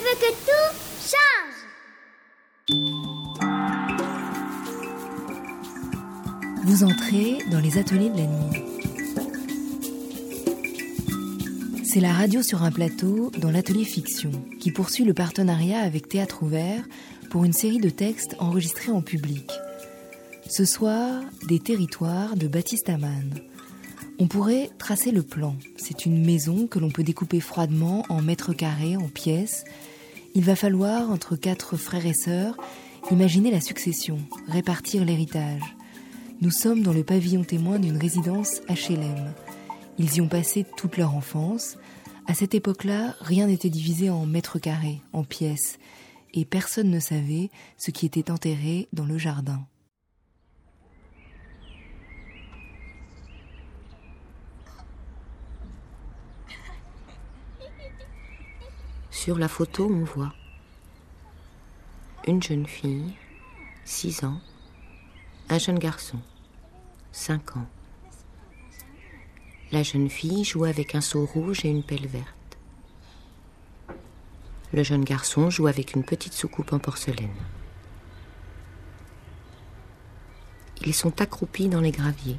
veux que tout change. Vous entrez dans les ateliers de la nuit. C'est la radio sur un plateau dans l'atelier fiction qui poursuit le partenariat avec Théâtre Ouvert pour une série de textes enregistrés en public. Ce soir, des territoires de Baptiste Amann. On pourrait tracer le plan. C'est une maison que l'on peut découper froidement en mètres carrés, en pièces. Il va falloir, entre quatre frères et sœurs, imaginer la succession, répartir l'héritage. Nous sommes dans le pavillon témoin d'une résidence HLM. Ils y ont passé toute leur enfance. À cette époque-là, rien n'était divisé en mètres carrés, en pièces, et personne ne savait ce qui était enterré dans le jardin. Sur la photo, on voit une jeune fille, 6 ans, un jeune garçon, 5 ans. La jeune fille joue avec un seau rouge et une pelle verte. Le jeune garçon joue avec une petite soucoupe en porcelaine. Ils sont accroupis dans les graviers.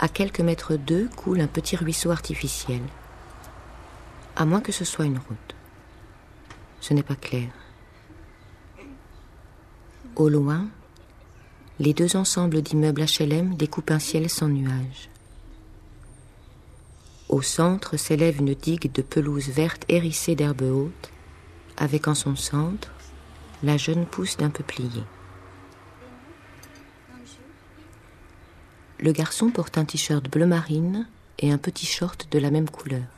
À quelques mètres d'eux coule un petit ruisseau artificiel à moins que ce soit une route. Ce n'est pas clair. Au loin, les deux ensembles d'immeubles HLM découpent un ciel sans nuages. Au centre s'élève une digue de pelouse verte hérissée d'herbes hautes, avec en son centre la jeune pousse d'un peuplier. Le garçon porte un t-shirt bleu marine et un petit short de la même couleur.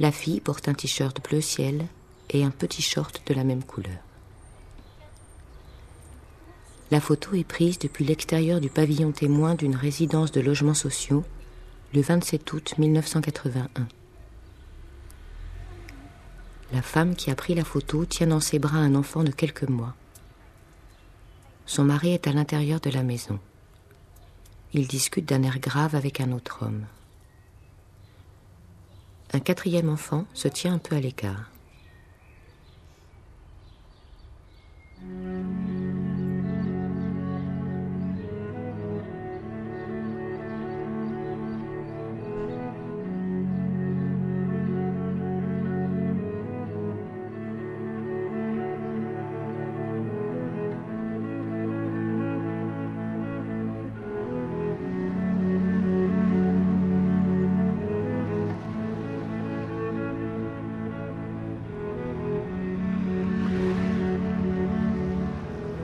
La fille porte un t-shirt bleu ciel et un petit short de la même couleur. La photo est prise depuis l'extérieur du pavillon témoin d'une résidence de logements sociaux le 27 août 1981. La femme qui a pris la photo tient dans ses bras un enfant de quelques mois. Son mari est à l'intérieur de la maison. Il discute d'un air grave avec un autre homme un quatrième enfant se tient un peu à l'écart.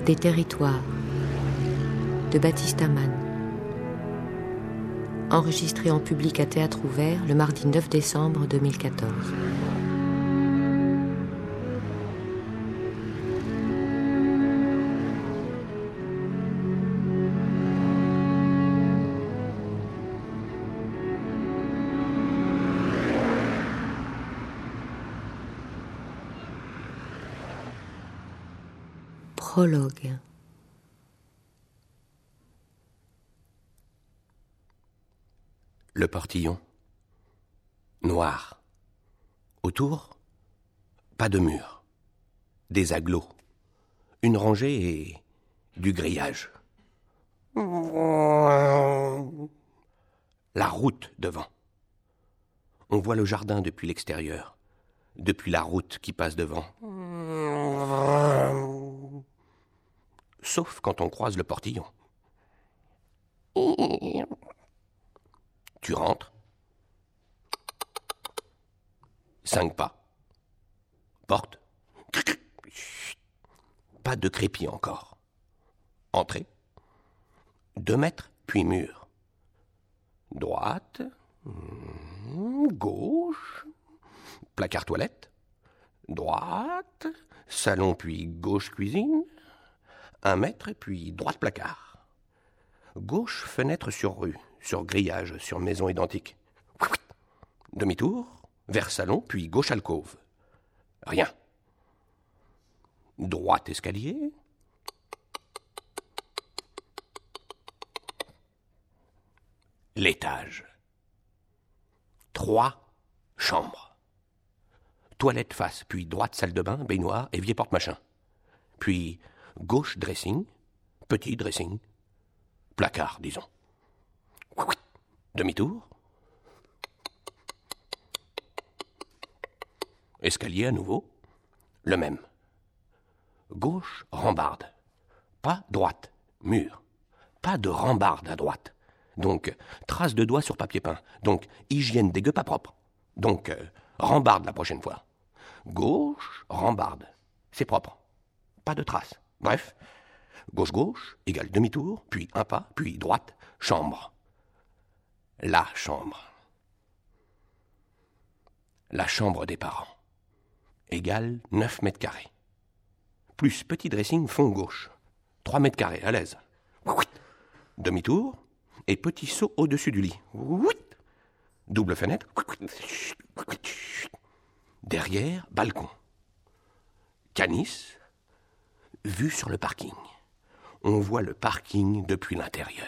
Des territoires de Baptiste Amann. Enregistré en public à théâtre ouvert le mardi 9 décembre 2014. Le portillon. Noir. Autour, pas de mur. Des aglos. Une rangée et du grillage. La route devant. On voit le jardin depuis l'extérieur, depuis la route qui passe devant sauf quand on croise le portillon. Tu rentres. Cinq pas. Porte. Pas de crépi encore. Entrée. Deux mètres, puis mur. Droite. Gauche. Placard toilette. Droite. Salon, puis gauche cuisine un mètre, puis droite placard. Gauche, fenêtre sur rue, sur grillage, sur maison identique. Demi-tour, vers salon, puis gauche alcôve. Rien. Droite escalier. L'étage. Trois chambres. toilette face, puis droite salle de bain, baignoire, évier porte-machin. Puis gauche dressing, petit dressing, placard, disons. Demi-tour. Escalier à nouveau, le même. Gauche, rambarde. Pas droite, mur. Pas de rambarde à droite. Donc, trace de doigts sur papier peint. Donc, hygiène des gueux pas propre. Donc, euh, rambarde la prochaine fois. Gauche, rambarde. C'est propre. Pas de traces. Bref, gauche-gauche égale demi-tour, puis un pas, puis droite, chambre. La chambre. La chambre des parents égale 9 mètres carrés. Plus petit dressing fond gauche. 3 mètres carrés, à l'aise. Demi-tour et petit saut au-dessus du lit. Double fenêtre. Derrière, balcon. Canis, vue sur le parking. On voit le parking depuis l'intérieur.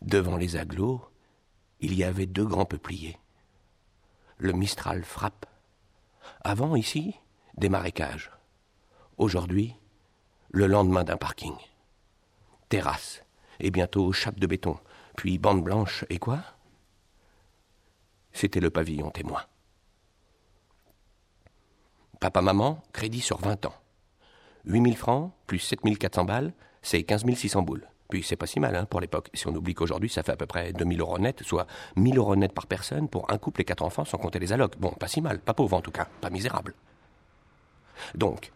Devant les agglos, il y avait deux grands peupliers. Le Mistral frappe. Avant, ici, des marécages. Aujourd'hui, le lendemain d'un parking. Terrasse, et bientôt chape de béton, puis bande blanche, et quoi? C'était le pavillon témoin. Papa-maman, crédit sur 20 ans. 8000 francs plus 7400 balles, c'est 15 600 boules. Puis c'est pas si mal hein, pour l'époque. Si on oublie qu'aujourd'hui, ça fait à peu près 2000 euros net, soit 1000 euros net par personne pour un couple et quatre enfants sans compter les allocs. Bon, pas si mal, pas pauvre en tout cas, pas misérable. Donc,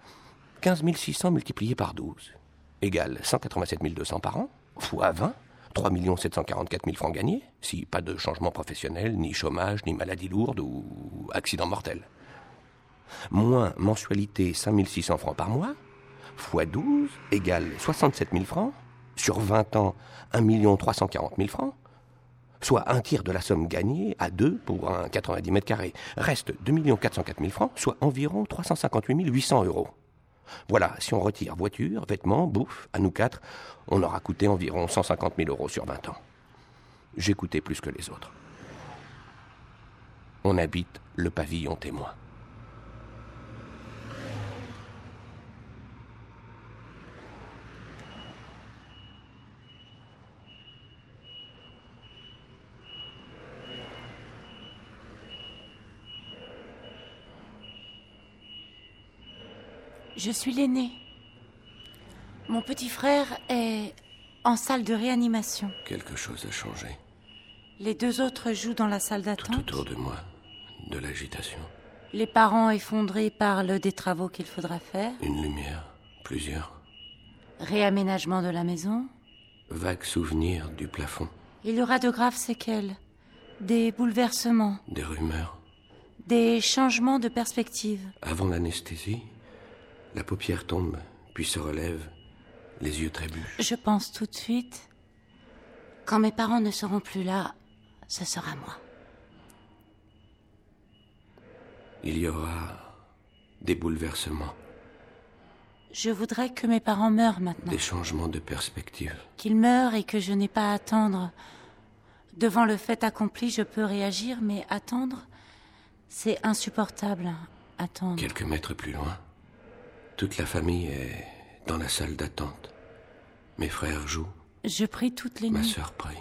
15 600 multiplié par 12 égale 187 200 par an, fois 20, 3 744 000 francs gagnés, si pas de changement professionnel, ni chômage, ni maladie lourde ou accident mortel. Moins mensualité 5 600 francs par mois, fois 12 égale 67 000 francs, sur 20 ans 1 340 000 francs, soit un tiers de la somme gagnée à deux pour un 90 mètres carrés. Reste 2 404 000 francs, soit environ 358 800 euros. Voilà, si on retire voiture, vêtements, bouffe, à nous quatre, on aura coûté environ 150 000 euros sur 20 ans. J'ai coûté plus que les autres. On habite le pavillon témoin. Je suis l'aîné. Mon petit frère est en salle de réanimation. Quelque chose a changé. Les deux autres jouent dans la salle d'attente. Tout autour de moi, de l'agitation. Les parents effondrés parlent des travaux qu'il faudra faire. Une lumière, plusieurs. Réaménagement de la maison. Vagues souvenirs du plafond. Il y aura de graves séquelles. Des bouleversements. Des rumeurs. Des changements de perspective. Avant l'anesthésie, la paupière tombe, puis se relève, les yeux trébuchent. Je pense tout de suite. Quand mes parents ne seront plus là, ce sera moi. Il y aura des bouleversements. Je voudrais que mes parents meurent maintenant. Des changements de perspective. Qu'ils meurent et que je n'ai pas à attendre. Devant le fait accompli, je peux réagir, mais attendre, c'est insupportable. Attendre. Quelques mètres plus loin, toute la famille est dans la salle d'attente. Mes frères jouent. Je prie toutes les nuits. Ma sœur prie.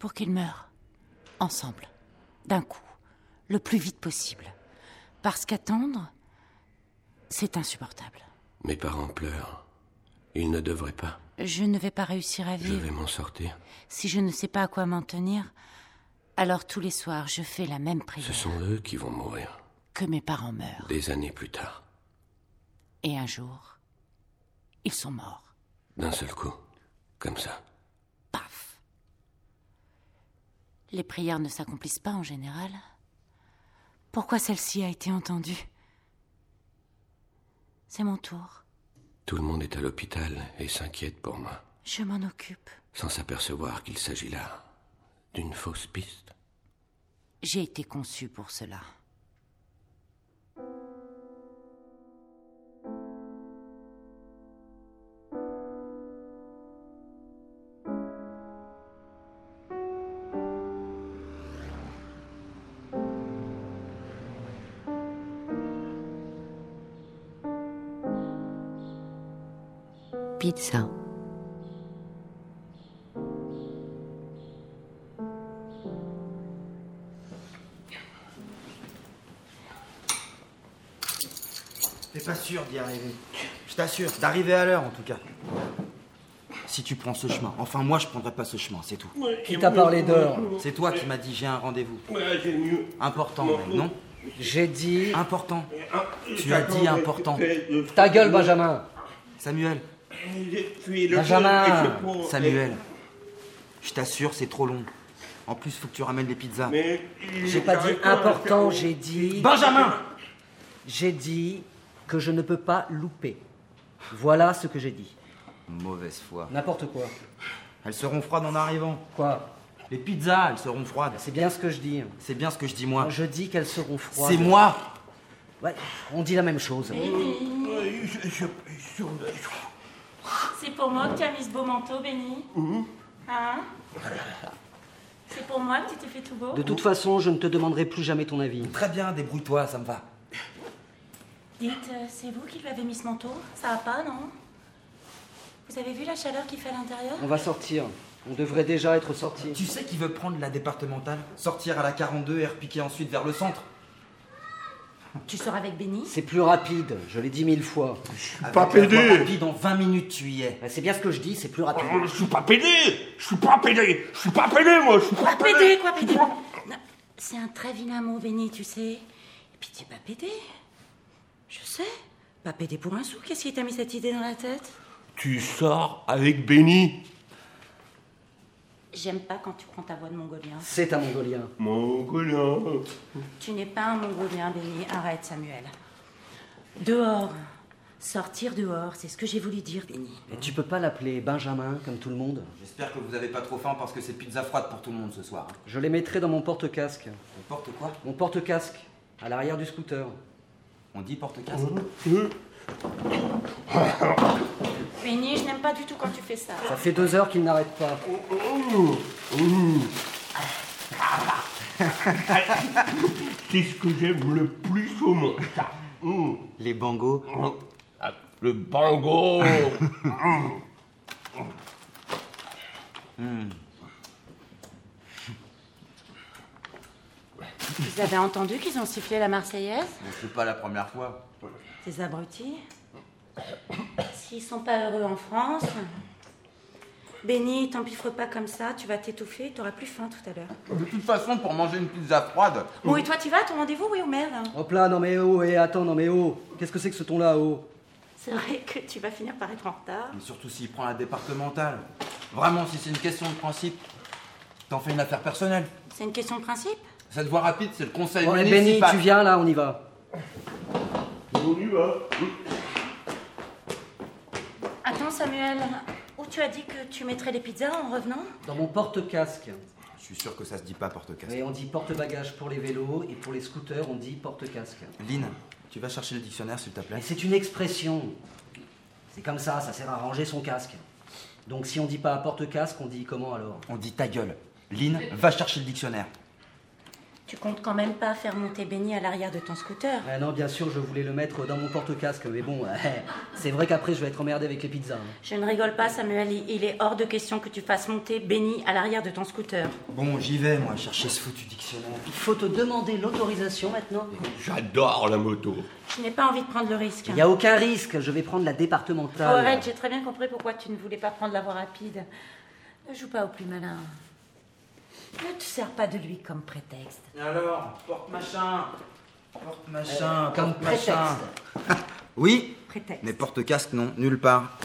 Pour qu'ils meurent. Ensemble. D'un coup. Le plus vite possible. Parce qu'attendre, c'est insupportable. Mes parents pleurent. Ils ne devraient pas. Je ne vais pas réussir à vivre. Je vais m'en sortir. Si je ne sais pas à quoi m'en tenir, alors tous les soirs, je fais la même prière. Ce sont eux qui vont mourir. Que mes parents meurent. Des années plus tard. Et un jour, ils sont morts. D'un seul coup, comme ça. Paf. Les prières ne s'accomplissent pas en général. Pourquoi celle-ci a été entendue? C'est mon tour. Tout le monde est à l'hôpital et s'inquiète pour moi. Je m'en occupe. Sans s'apercevoir qu'il s'agit là d'une fausse piste. J'ai été conçu pour cela. Pizza. T'es pas sûr d'y arriver. Je t'assure, d'arriver à l'heure en tout cas. Si tu prends ce chemin. Enfin, moi, je prendrai pas ce chemin, c'est tout. Qui t'a parlé d'heure C'est toi qui m'as dit j'ai un rendez-vous. Ouais, j'ai mieux. Important, non J'ai dit. Important. Tu as dit important. Ta gueule, Benjamin Samuel, Benjamin Samuel. Je t'assure, c'est trop long. En plus, faut que tu ramènes les pizzas. J'ai pas dit important, j'ai dit. Benjamin J'ai dit que je ne peux pas louper. Voilà ce que j'ai dit. Mauvaise foi. N'importe quoi. Elles seront froides en arrivant. Quoi Les pizzas, elles seront froides. C'est bien ce que je dis. C'est bien ce que je dis moi. Je dis qu'elles seront froides. C'est moi Ouais, on dit la même chose. Que tu as mis ce beau manteau, Benny Hein C'est pour moi que tu t'es fait tout beau De toute façon, je ne te demanderai plus jamais ton avis. Très bien, débrouille-toi, ça me va. Dites, euh, c'est vous qui lui avez mis ce manteau? Ça va pas, non? Vous avez vu la chaleur qu'il fait à l'intérieur? On va sortir. On devrait déjà être sortis. Tu sais qui veut prendre la départementale? Sortir à la 42 et repiquer ensuite vers le centre? Tu sors avec Benny C'est plus rapide, je l'ai dit mille fois. Avec pas la pédé. rapide, en 20 minutes, tu y es. C'est bien ce que je dis, c'est plus rapide. Je suis pas pédé Je suis pas pédé Je suis pas pédé, moi Je suis pas pédé, quoi pédé C'est un très vilain mot, Benny, tu sais. Et puis tu es pas pédé. Je sais. Pas pédé pour un sou. Qu'est-ce qui t'a mis cette idée dans la tête? Tu sors avec Benny J'aime pas quand tu prends ta voix de mongolien. C'est un mongolien. Mongolien. Tu n'es pas un mongolien, Benny. Arrête, Samuel. Dehors. Sortir dehors, c'est ce que j'ai voulu dire, Benny. Et tu peux pas l'appeler Benjamin comme tout le monde J'espère que vous avez pas trop faim parce que c'est pizza froide pour tout le monde ce soir. hein. Je les mettrai dans mon porte-casque. On porte quoi? Mon porte-casque, à l'arrière du scooter. On dit porte-casque? Benny, je n'aime pas du tout quand tu fais ça. Ça fait deux heures qu'il n'arrête pas. C'est ce que j'aime le plus au monde, ça. Mmh. Les bangos Ah, Le bango Vous avez entendu qu'ils ont sifflé la Marseillaise? C'est pas la première fois. Ces abrutis S'ils sont pas heureux en France. Benny, t'empiffre pas comme ça, tu vas t'étouffer, t'auras plus faim tout à l'heure. De toute façon, pour manger une pizza froide, Bon, et toi, tu vas à ton rendez-vous, oui ou merde Hop là, non mais oh, et attends, non mais oh. Qu'est-ce que c'est que ce ton-là, oh? C'est vrai que tu vas finir par être en retard. mais surtout s'il prend la départementale. Vraiment, si c'est une question de principe, t'en fais une affaire personnelle. C'est une question de principe? Cette voie rapide, c'est le conseil Bon, eh, Benny, municipal. tu viens là, on y va. Va. Attends, Samuel, où tu as dit que tu mettrais les pizzas en revenant? Dans mon porte-casque. Je suis sûr que ça se dit pas porte-casque. Et on dit porte-bagages pour les vélos et pour les scooters, on dit porte-casque. Lynn, tu vas chercher le dictionnaire s'il te plaît Mais c'est une expression. C'est comme ça, ça sert à ranger son casque. Donc si on dit pas porte-casque, on dit comment alors? On dit ta gueule. Lynn, va chercher le dictionnaire. Tu comptes quand même pas faire monter Benny à l'arrière de ton scooter Ah Non, bien sûr, je voulais le mettre dans mon porte-casque, mais bon, c'est vrai qu'après je vais être emmerdé avec les pizzas. hein. Je ne rigole pas, Samuel. Il est hors de question que tu fasses monter Benny à l'arrière de ton scooter. Bon, j'y vais, moi, chercher ce foutu dictionnaire. Il faut te demander l'autorisation maintenant. J'adore la moto. Je n'ai pas envie de prendre le risque. Il n'y a aucun risque, je vais prendre la Oh, départementale. arrête, j'ai très bien compris pourquoi tu ne voulais pas prendre la voie rapide. Ne joue pas au plus malin. Ne te sers pas de lui comme prétexte. Alors, porte-machin. Porte-machin, Euh, comme porte-machin. oui, Prétexte. mais porte-casque, non, nulle part.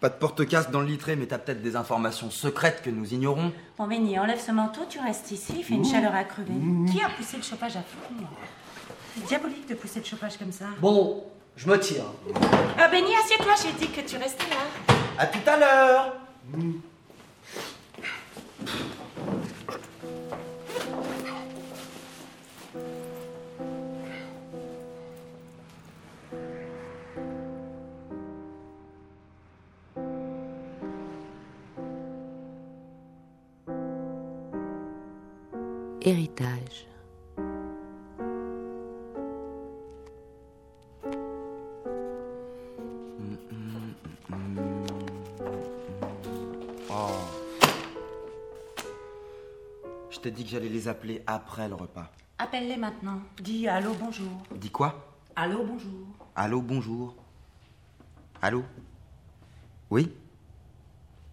Pas de porte-casque dans le litré, mais t'as peut-être des informations secrètes que nous ignorons. Bon, Benny, enlève ce manteau, tu restes ici, il fait une chaleur à crever. Qui a poussé le chauffage à fond C'est diabolique de pousser le chauffage comme ça. Bon, je me tire. Ah, Benny, assieds-toi, j'ai dit que tu restais là. À tout à l'heure Oh. Je t'ai dit que j'allais les appeler après le repas. Appelle-les maintenant. Dis allô, bonjour. Dis quoi? Allô, bonjour. Allô, bonjour. Allô? Oui?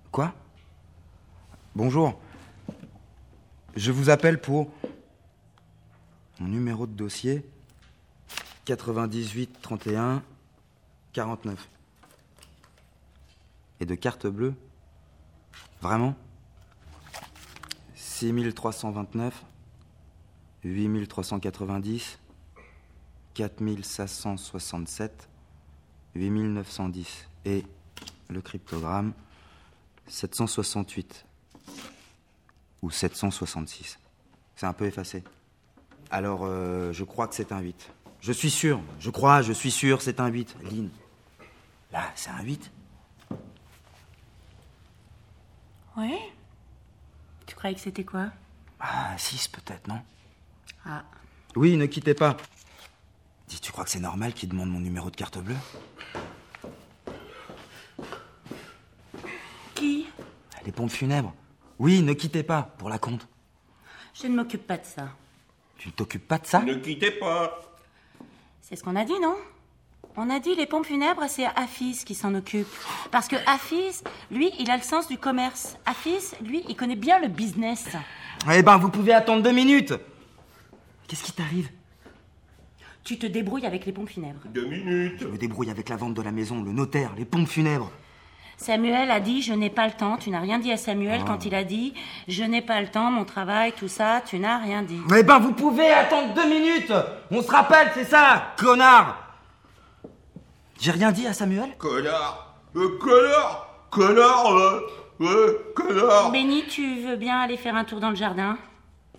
Quoi? Bonjour. Je vous appelle pour mon numéro de dossier 98 31 49. Et de carte bleue Vraiment 6329 8390 4567 8910 et le cryptogramme 768 ou 766. C'est un peu effacé. Alors, euh, je crois que c'est un 8. Je suis sûr, je crois, je suis sûr, c'est un 8. Lynn, là, c'est un 8. Oui Tu croyais que c'était quoi? Ah, 6 peut-être, non? Ah. Oui, ne quittez pas. Dis, tu crois que c'est normal qu'il demande mon numéro de carte bleue? Qui? Les pompes funèbres. Oui, ne quittez pas, pour la compte. Je ne m'occupe pas de ça. Tu ne t'occupes pas de ça? Ne quittez pas. C'est ce qu'on a dit, non? On a dit les pompes funèbres, c'est Afis qui s'en occupe. Parce que Afis, lui, il a le sens du commerce. Afis, lui, il connaît bien le business. Eh ben, vous pouvez attendre deux minutes. Qu'est-ce qui t'arrive? Tu te débrouilles avec les pompes funèbres. Deux minutes. Je me débrouille avec la vente de la maison, le notaire, les pompes funèbres. Samuel a dit je n'ai pas le temps. Tu n'as rien dit à Samuel quand il a dit je n'ai pas le temps, mon travail, tout ça. Tu n'as rien dit. Eh ben, vous pouvez attendre deux minutes. On se rappelle, c'est ça, connard. J'ai rien dit à Samuel? Connard. Euh, connard. Connard. euh, ouais, connard. Béni, tu veux bien aller faire un tour dans le jardin?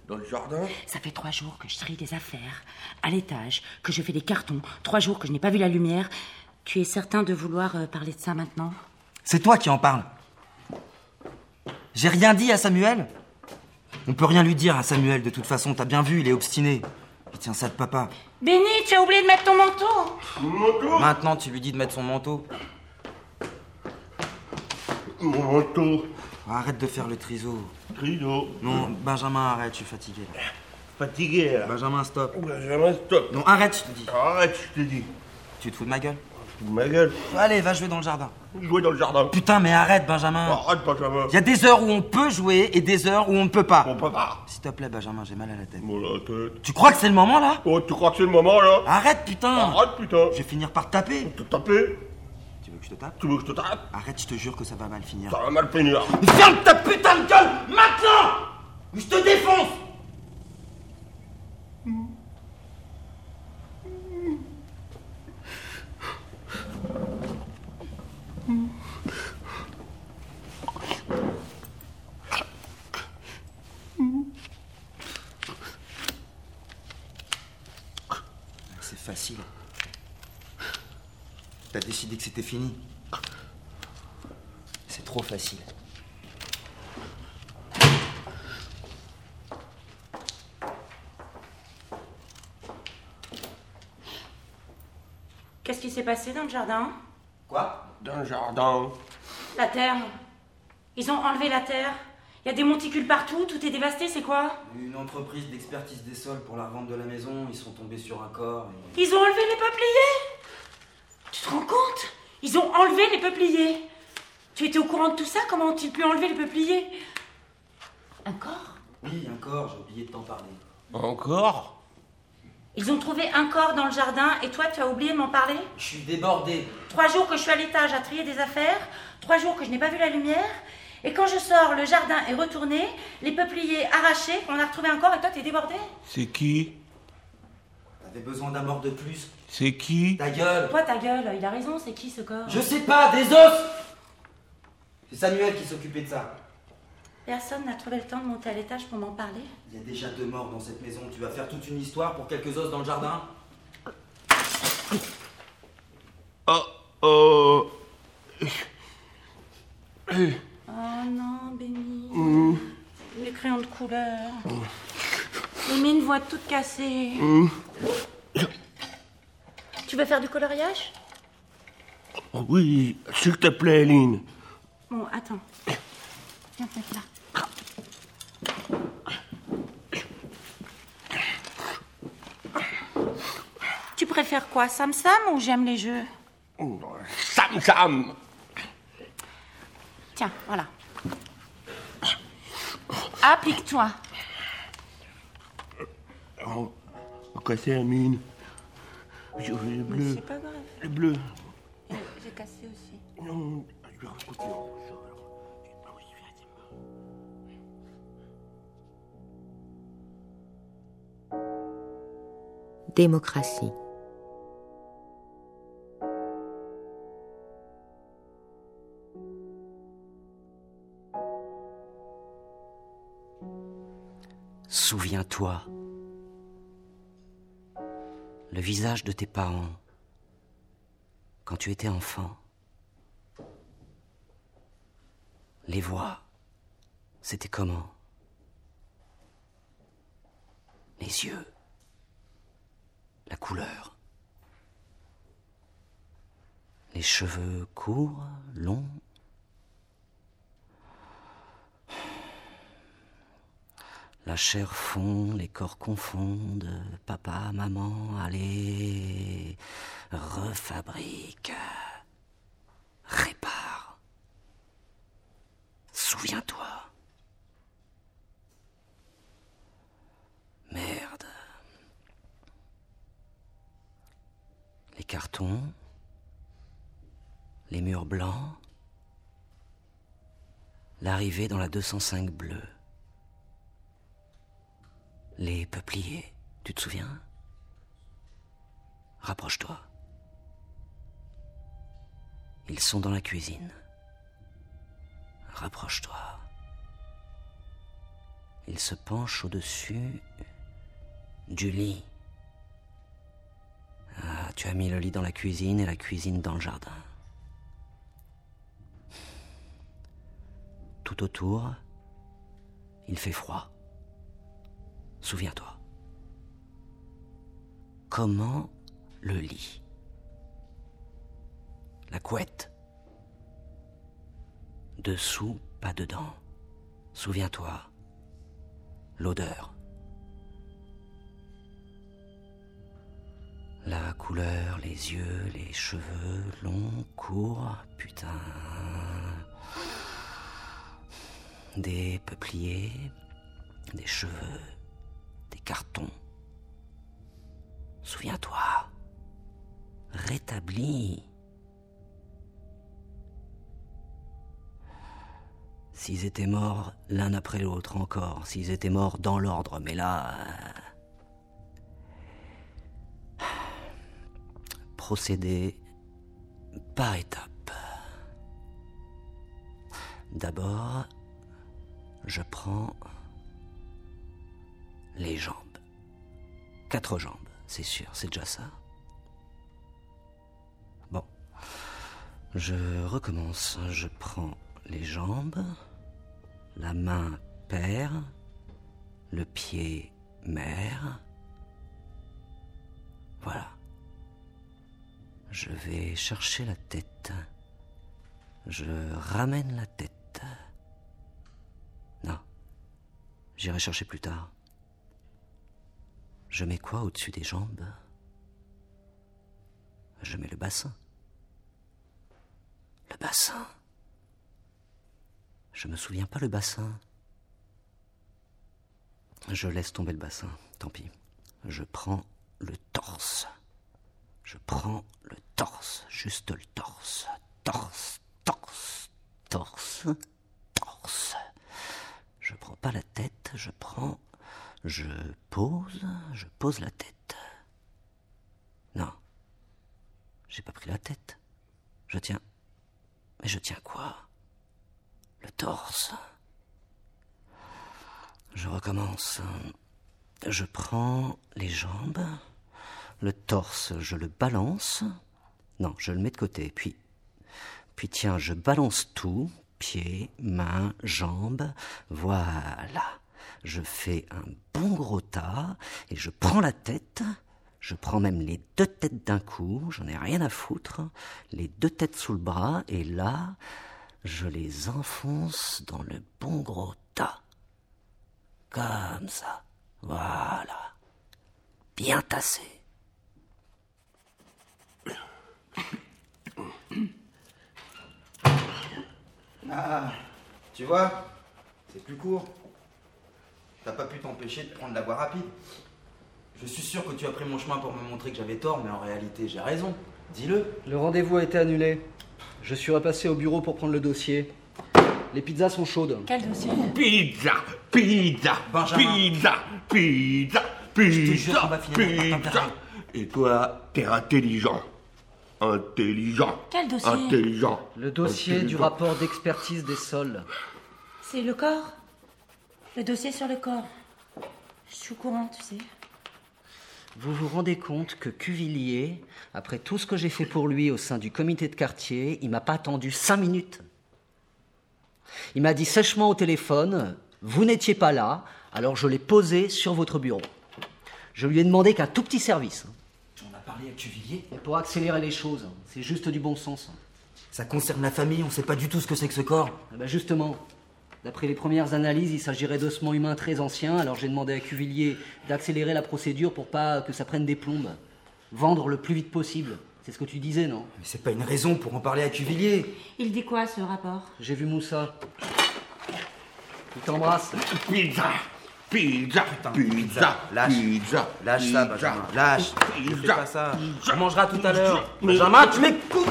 Dans le jardin? Ça fait trois jours que je trie des affaires à l'étage, que je fais des cartons. Trois jours que je n'ai pas vu la lumière. Tu es certain de vouloir euh, parler de ça maintenant? C'est toi qui en parles. J'ai rien dit à Samuel On peut rien lui dire à Samuel, de toute façon, t'as bien vu, il est obstiné. Il tient ça de papa. Béni, tu as oublié de mettre ton manteau Mon manteau? Maintenant, tu lui dis de mettre son manteau. Mon manteau. Arrête de faire le triso. Trido. Non, Benjamin, arrête, je suis fatigué. Fatigué là. Benjamin, stop. Benjamin, stop. Non, arrête, je te dis. Arrête, je te dis. Tu te fous de ma gueule? Ma gueule. Allez, va jouer dans le jardin. Jouer dans le jardin. Putain, mais arrête, Benjamin. Arrête, Benjamin. Il y a des heures où on peut jouer et des heures où on ne peut pas. Mon papa. S'il te plaît, Benjamin, j'ai mal à la tête. Mon la tête. Tu crois que c'est le moment là? Oh, tu crois que c'est le moment là? Arrête, putain Arrête, putain. Je vais finir par te taper. Te taper Tu veux que je te tape? Tu veux que je te tape? Arrête, je te jure que ça va mal finir. Ça va mal finir. Ferme ta putain de gueule maintenant je te défonce facile. T'as décidé que c'était fini. C'est trop facile. Qu'est-ce qui s'est passé dans le jardin? Quoi? Dans le jardin. La terre. Ils ont enlevé la terre. Il y a des monticules partout, tout est dévasté, c'est quoi? Une entreprise d'expertise des sols pour la revente de la maison, ils sont tombés sur un corps. et- Ils ont enlevé les peupliers Tu te rends compte? Ils ont enlevé les peupliers. Tu étais au courant de tout ça? Comment ont-ils pu enlever les peupliers? Un corps? Oui, un corps, j'ai oublié de t'en parler. Encore Ils ont trouvé un corps dans le jardin et toi tu as oublié de m'en parler? Je suis débordé. Trois jours que je suis à l'étage à trier des affaires, trois jours que je n'ai pas vu la lumière, et quand je sors, le jardin est retourné, les peupliers arrachés, on a retrouvé un corps et toi t'es débordé. C'est qui? T'avais besoin d'un mort de plus. C'est qui Ta gueule Toi ta gueule, il a raison, c'est qui ce corps? Je sais pas, des os C'est Samuel qui s'occupait de ça. Personne n'a trouvé le temps de monter à l'étage pour m'en parler. Il y a déjà deux morts dans cette maison. Tu vas faire toute une histoire pour quelques os dans le jardin? Oh, oh. Oh non, Béni. Les crayons de couleur. Il met une voix toute cassée. Hum. Tu veux faire du coloriage? Oh oui, s'il te plaît, Lynn. Bon, attends. Viens te mettre là. Tu préfères quoi, Sam Sam ou j'aime les jeux? Sam Sam Tiens, voilà. Applique-toi. Oh, casser la mine. Je veux le bleu. C'est pas grave. Le bleu. J'ai cassé aussi. Non, je vais raconter. Démocratie. Souviens-toi. Le visage de tes parents quand tu étais enfant. Les voix, c'était comment? Les yeux, la couleur, les cheveux courts, longs, La chair fond, les corps confondent. Papa, maman, allez, refabrique, répare. Souviens-toi. Merde. Les cartons, les murs blancs, l'arrivée dans la 205 bleue. Les peupliers, tu te souviens? Rapproche-toi. Ils sont dans la cuisine. Rapproche-toi. Ils se penchent au-dessus du lit. Ah, tu as mis le lit dans la cuisine et la cuisine dans le jardin. Tout autour, il fait froid. Souviens-toi. Comment le lit La couette Dessous, pas dedans. Souviens-toi. L'odeur. La couleur, les yeux, les cheveux, longs, courts, putain. Des peupliers, des cheveux, Souviens-toi. Rétablis. S'ils étaient morts l'un après l'autre encore, s'ils étaient morts dans l'ordre, mais là... Procéder par étapes. D'abord, je prends les jambes. Quatre jambes, c'est sûr, c'est déjà ça. Bon, je recommence. Je prends les jambes, la main père, le pied mère. Voilà. Je vais chercher la tête. Je ramène la tête. Non. J'irai chercher plus tard. Je mets quoi au-dessus des jambes? Je mets le bassin. Le bassin? Je me souviens pas le bassin. Je laisse tomber le bassin, tant pis. Je prends le torse. Je prends le torse, juste le torse. Torse, torse, torse, torse. Je prends pas la tête, je prends je pose, je pose la tête. Non, j'ai pas pris la tête. Je tiens. Mais je tiens quoi? Le torse. Je recommence. Je prends les jambes, le torse, je le balance. Non, je le mets de côté, puis. Puis tiens, je balance tout, pieds, mains, jambes. Voilà je fais un bon gros tas et je prends la tête. Je prends même les deux têtes d'un coup, j'en ai rien à foutre, les deux têtes sous le bras, et là, je les enfonce dans le bon gros tas. Comme ça. Voilà. Bien tassé. Ah, tu vois, c'est plus court. T'as pas pu t'empêcher de prendre la voie rapide. Je suis sûr que tu as pris mon chemin pour me montrer que j'avais tort, mais en réalité, j'ai raison. Dis-le. Le rendez-vous a été annulé. Je suis repassé au bureau pour prendre le dossier. Les pizzas sont chaudes. Quel dossier? Pizza, pizza, Benjamin. pizza, pizza, pizza, pizza. Et toi, t'es intelligent. Intelligent. Quel dossier? Intelligent. Le dossier du rapport d'expertise des sols. C'est le corps? Le dossier sur le corps. Je suis au courant, tu sais. Vous vous rendez compte que Cuvillier, après tout ce que j'ai fait pour lui au sein du comité de quartier, il m'a pas attendu cinq minutes. Il m'a dit sèchement au téléphone, vous n'étiez pas là, alors je l'ai posé sur votre bureau. Je lui ai demandé qu'un tout petit service. On a parlé à Cuvillier. Et pour accélérer les choses, c'est juste du bon sens. Ça concerne la famille, on sait pas du tout ce que c'est que ce corps. Ben justement, d'après les premières analyses, il s'agirait d'ossements humains très anciens, alors j'ai demandé à Cuvillier d'accélérer la procédure pour pas que ça prenne des plombes. Vendre le plus vite possible. C'est ce que tu disais, non? Mais c'est pas une raison pour en parler à Cuvillier. Il dit quoi, ce rapport? J'ai vu Moussa. Il t'embrasse. Pizza, pizza, Putain, pizza, pizza. Lâche. pizza, Lâche ça, pizza. Benjamin. Lâche. Ne fais Pizza. pas ça. Pizza. On mangera tout à l'heure. Mais- Benjamin, tu m'écoutes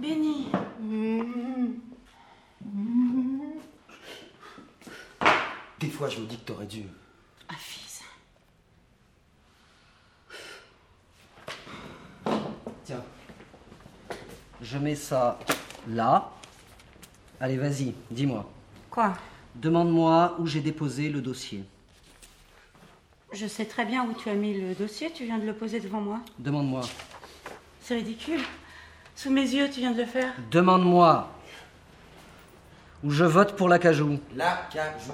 Béni Des fois, je me dis que t'aurais dû. Afis. Tiens. Je mets ça là. Allez, vas-y, dis-moi. Quoi? Demande-moi où j'ai déposé le dossier. Je sais très bien où tu as mis le dossier, tu viens de le poser devant moi. Demande-moi. C'est ridicule. Sous mes yeux, tu viens de le faire. Demande-moi où je vote pour l'acajou. La cajou.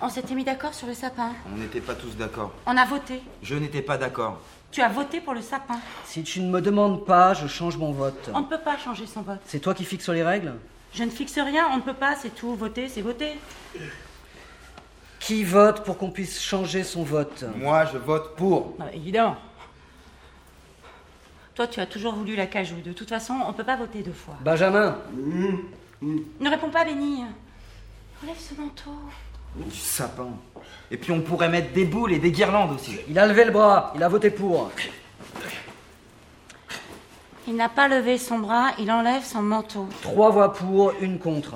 On s'était mis d'accord sur le sapin. On n'était pas tous d'accord. On a voté. Je n'étais pas d'accord. Tu as voté pour le sapin. Si tu ne me demandes pas, je change mon vote. On ne peut pas changer son vote. C'est toi qui fixes les règles? Je ne fixe rien, on ne peut pas, c'est tout. Voter, c'est voter. Qui vote pour qu'on puisse changer son vote? Moi, je vote pour. Non, évidemment. Toi, tu as toujours voulu la cajou. De toute façon, on ne peut pas voter deux fois. Benjamin Ne réponds pas, Béni. Enlève ce manteau. Du sapin. Et puis on pourrait mettre des boules et des guirlandes aussi. Il a levé le bras, il a voté pour. Il n'a pas levé son bras, il enlève son manteau. Trois voix pour, une contre.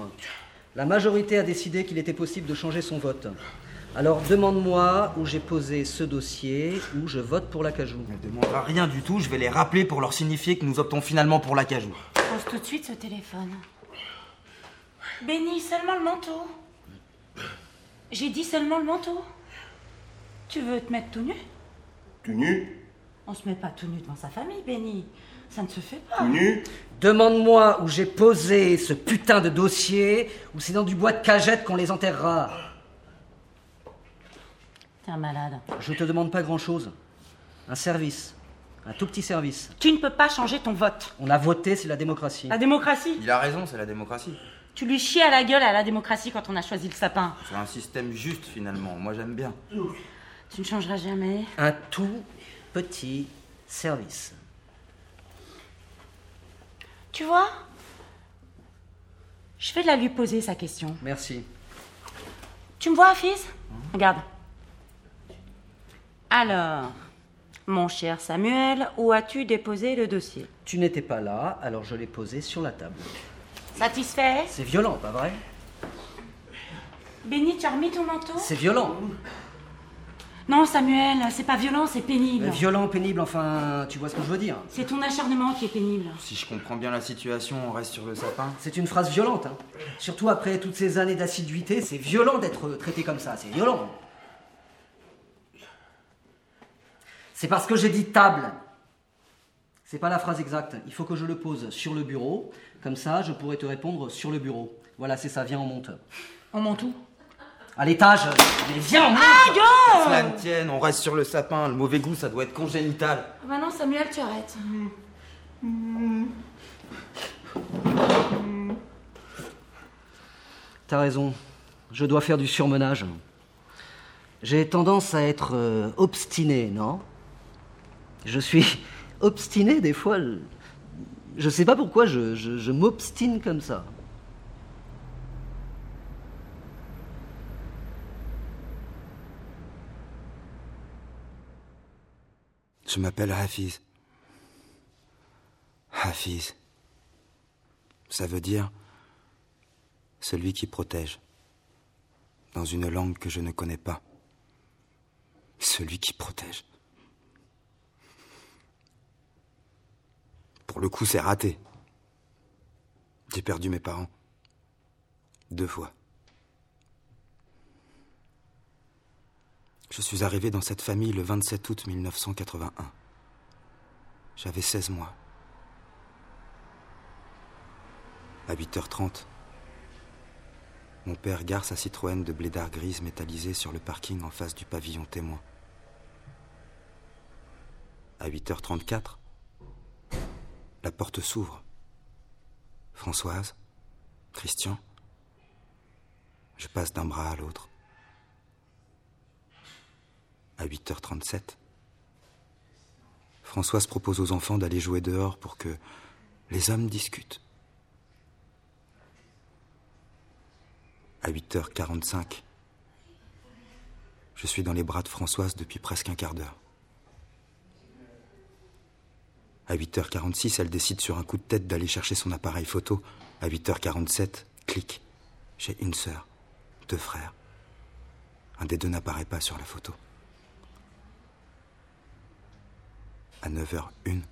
La majorité a décidé qu'il était possible de changer son vote. Alors demande-moi où j'ai posé ce dossier, où je vote pour l'acajou. On ne demandera rien du tout, je vais les rappeler pour leur signifier que nous optons finalement pour la cajou. Pose tout de suite ce téléphone. Béni, seulement le manteau. J'ai dit seulement le manteau. Tu veux te mettre tout nu? Tu nu? On se met pas tout nu devant sa famille, Béni. Ça ne se fait pas. Tu nu? Demande-moi où j'ai posé ce putain de dossier, ou c'est dans du bois de cagette qu'on les enterrera. T'es un malade. Je te demande pas grand-chose. Un service. Un tout petit service. Tu ne peux pas changer ton vote. On a voté, c'est la démocratie. La démocratie. Il a raison, c'est la démocratie. Tu lui chies à la gueule à la démocratie quand on a choisi le sapin. C'est un système juste finalement, moi j'aime bien. Tu ne changeras jamais. Un tout petit service. Tu vois Je vais la lui poser sa question. Merci. Tu me vois, fils? Regarde. Alors, mon cher Samuel, où as-tu déposé le dossier? Tu n'étais pas là, alors je l'ai posé sur la table. Satisfait? C'est violent, pas vrai? Béni, tu as remis ton manteau? C'est violent. Non, Samuel, c'est pas violent, c'est pénible. Euh, Violent, pénible, enfin, tu vois ce que je veux dire. C'est ton acharnement qui est pénible. Si je comprends bien la situation, on reste sur le sapin. C'est une phrase violente, hein. Surtout après toutes ces années d'assiduité, c'est violent d'être traité comme ça, c'est violent. C'est parce que j'ai dit table. C'est pas la phrase exacte. Il faut que je le pose sur le bureau. Comme ça, je pourrai te répondre sur le bureau. Voilà, c'est ça, viens, on monte. On monte où? À l'étage. Mais viens, on monte Cela ne tienne, on reste sur le sapin, le mauvais goût ça doit être congénital. Bah non, Samuel, tu arrêtes. T'as raison. Je dois faire du surmenage. J'ai tendance à être euh, obstiné, non? Je suis obstiné des fois. Je, je sais pas pourquoi je m'obstine comme ça. Je m'appelle Hafiz. Hafiz. Ça veut dire celui qui protège. Dans une langue que je ne connais pas. Celui qui protège. Pour le coup, c'est raté. J'ai perdu mes parents. Deux fois. Je suis arrivé dans cette famille le 27 août 1981. J'avais 16 mois. À 8h30, mon père gare sa Citroën de blédard grise métallisée sur le parking en face du pavillon témoin. À 8h34, la porte s'ouvre. Françoise, Christian, je passe d'un bras à l'autre. À 8h37, Françoise propose aux enfants d'aller jouer dehors pour que les hommes discutent. À 8h45, je suis dans les bras de Françoise depuis presque un quart d'heure. À 8h46, elle décide sur un coup de tête d'aller chercher son appareil photo. À 8h47, clic. J'ai une sœur, deux frères. Un des deux n'apparaît pas sur la photo. À 9h01,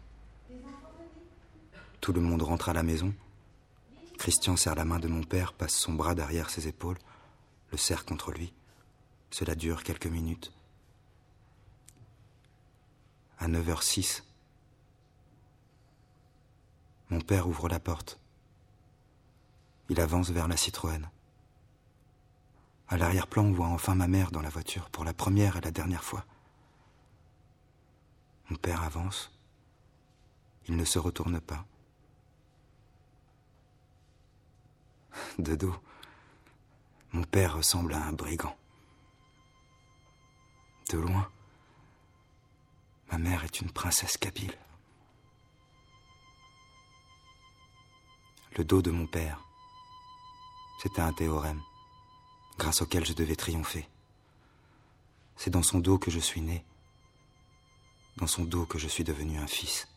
tout le monde rentre à la maison. Christian serre la main de mon père, passe son bras derrière ses épaules, le serre contre lui. Cela dure quelques minutes. À 9h06, mon père ouvre la porte. Il avance vers la Citroën. À l'arrière-plan, on voit enfin ma mère dans la voiture, pour la première et la dernière fois. Mon père avance. Il ne se retourne pas. De dos, mon père ressemble à un brigand. De loin, ma mère est une princesse kabyle. Le dos de mon père, c'était un théorème, grâce auquel je devais triompher. C'est dans son dos que je suis né, dans son dos que je suis devenu un fils.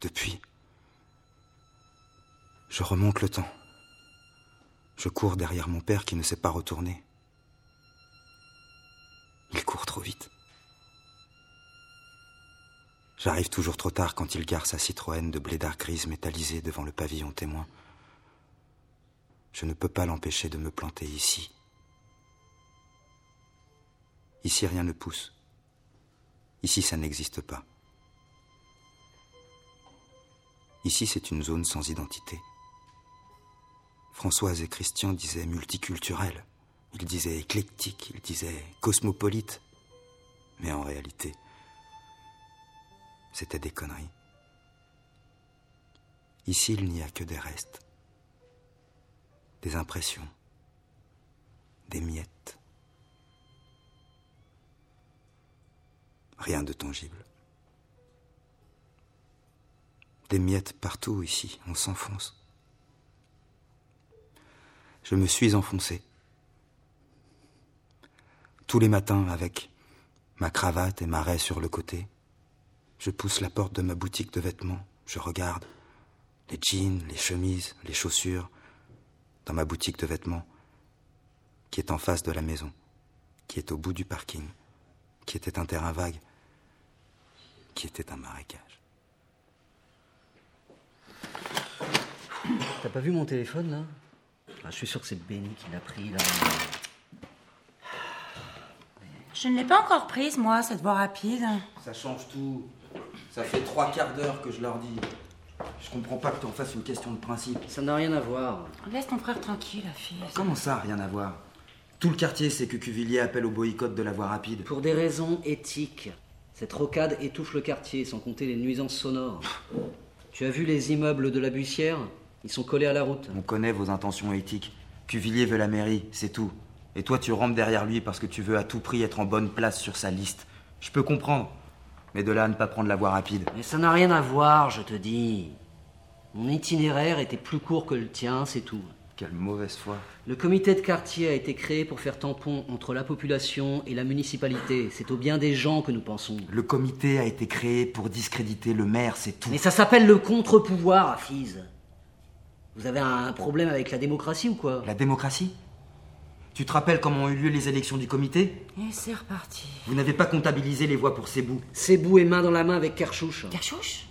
Depuis, je remonte le temps. Je cours derrière mon père qui ne s'est pas retourné. Il court trop vite. J'arrive toujours trop tard quand il gare sa Citroën de blédard grise métallisée devant le pavillon témoin. Je ne peux pas l'empêcher de me planter ici. Ici, rien ne pousse. Ici, ça n'existe pas. Ici, c'est une zone sans identité. Françoise et Christian disaient multiculturel. Ils disaient éclectique, ils disaient cosmopolite. Mais en réalité, c'était des conneries. Ici, il n'y a que des restes, des impressions, des miettes. Rien de tangible. Des miettes partout ici, on s'enfonce. Je me suis enfoncé. Tous les matins, avec ma cravate et ma raie sur le côté, je pousse la porte de ma boutique de vêtements, je regarde les jeans, les chemises, les chaussures, dans ma boutique de vêtements, qui est en face de la maison, qui est au bout du parking, qui était un terrain vague, qui était un marécage. T'as pas vu mon téléphone là? Ah, Je suis sûr que c'est Benny qui l'a pris là. Je ne l'ai pas encore prise, moi, cette voie rapide. Ça change tout. Ça fait trois quarts d'heure que je leur dis. Je comprends pas que tu en fasses une question de principe. Ça n'a rien à voir. Laisse ton frère tranquille, la fille. Comment ça, rien à voir? Tout le quartier sait que Cuvillier appelle au boycott de la voie rapide. Pour des raisons éthiques. Cette rocade étouffe le quartier, sans compter les nuisances sonores. tu as vu les immeubles de la Bussière Ils sont collés à la route. On connaît vos intentions éthiques. Cuvillier veut la mairie, c'est tout. Et toi, tu rampes derrière lui parce que tu veux à tout prix être en bonne place sur sa liste. Je peux comprendre. Mais de là à ne pas prendre la voie rapide. Mais ça n'a rien à voir, je te dis. Mon itinéraire était plus court que le tien, c'est tout. Quelle mauvaise foi. Le comité de quartier a été créé pour faire tampon entre la population et la municipalité. C'est au bien des gens que nous pensons. Le comité a été créé pour discréditer le maire, c'est tout. Mais ça s'appelle le contre-pouvoir, Afiz. Vous avez un problème avec la démocratie ou quoi? La démocratie? Tu te rappelles comment ont eu lieu les élections du comité Et c'est reparti. Vous n'avez pas comptabilisé les voix pour Sebou. Sebou est main dans la main avec Kerchouch. Kerchouch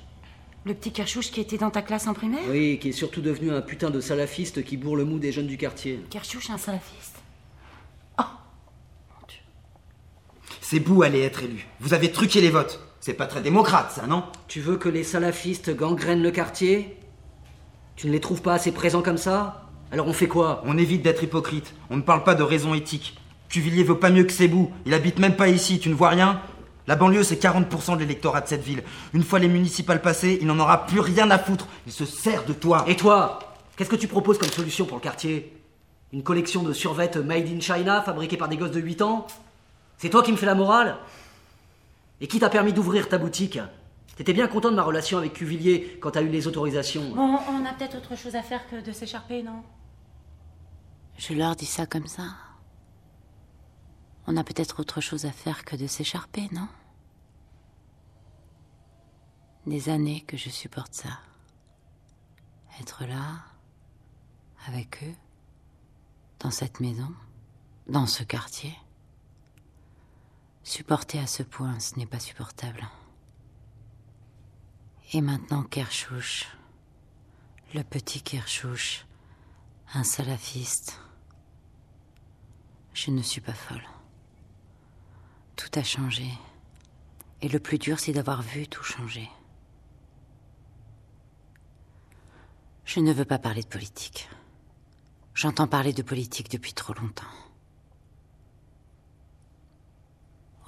Le petit Kerchouch qui était dans ta classe en primaire Oui, qui est surtout devenu un putain de salafiste qui bourre le mou des jeunes du quartier. Kerchouch, un salafiste Sebou allait être élu. Vous avez truqué les votes. C'est pas très démocrate, ça, non Tu veux que les salafistes gangrènent le quartier? Tu ne les trouves pas assez présents comme ça? Alors on fait quoi? On évite d'être hypocrite. On ne parle pas de raison éthique. Cuvillier veut pas mieux que Sebou. Il habite même pas ici, tu ne vois rien? La banlieue, c'est 40% de l'électorat de cette ville. Une fois les municipales passées, il n'en aura plus rien à foutre. Il se sert de toi. Et toi? Qu'est-ce que tu proposes comme solution pour le quartier? Une collection de survêtes made in China fabriquées par des gosses de 8 ans? C'est toi qui me fais la morale? Et qui t'a permis d'ouvrir ta boutique? T'étais bien content de ma relation avec Cuvillier quand t'as eu les autorisations. Bon, on a peut-être autre chose à faire que de s'écharper, non? Je leur dis ça comme ça. On a peut-être autre chose à faire que de s'écharper, non? Des années que je supporte ça. Être là, avec eux, dans cette maison, dans ce quartier. Supporter à ce point, ce n'est pas supportable. Et maintenant Kerchouch, le petit Kerchouch, un salafiste. Je ne suis pas folle. Tout a changé. Et le plus dur, c'est d'avoir vu tout changer. Je ne veux pas parler de politique. J'entends parler de politique depuis trop longtemps.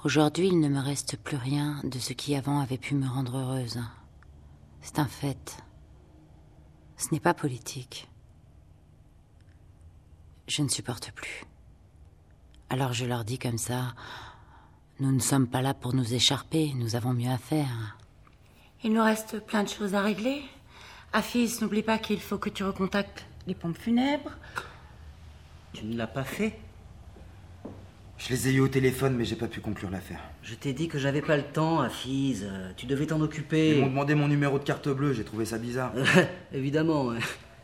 Aujourd'hui, il ne me reste plus rien de ce qui avant avait pu me rendre heureuse. C'est un fait. Ce n'est pas politique. Je ne supporte plus. Alors je leur dis comme ça, nous ne sommes pas là pour nous écharper, nous avons mieux à faire. Il nous reste plein de choses à régler. Afis, n'oublie pas qu'il faut que tu recontactes les pompes funèbres. Tu ne l'as pas fait? Je les ai eu au téléphone, mais j'ai pas pu conclure l'affaire. Je t'ai dit que j'avais pas le temps, Afiz. Tu devais t'en Ils occuper. m'ont demandé mon numéro de carte bleue, j'ai trouvé ça bizarre. Évidemment.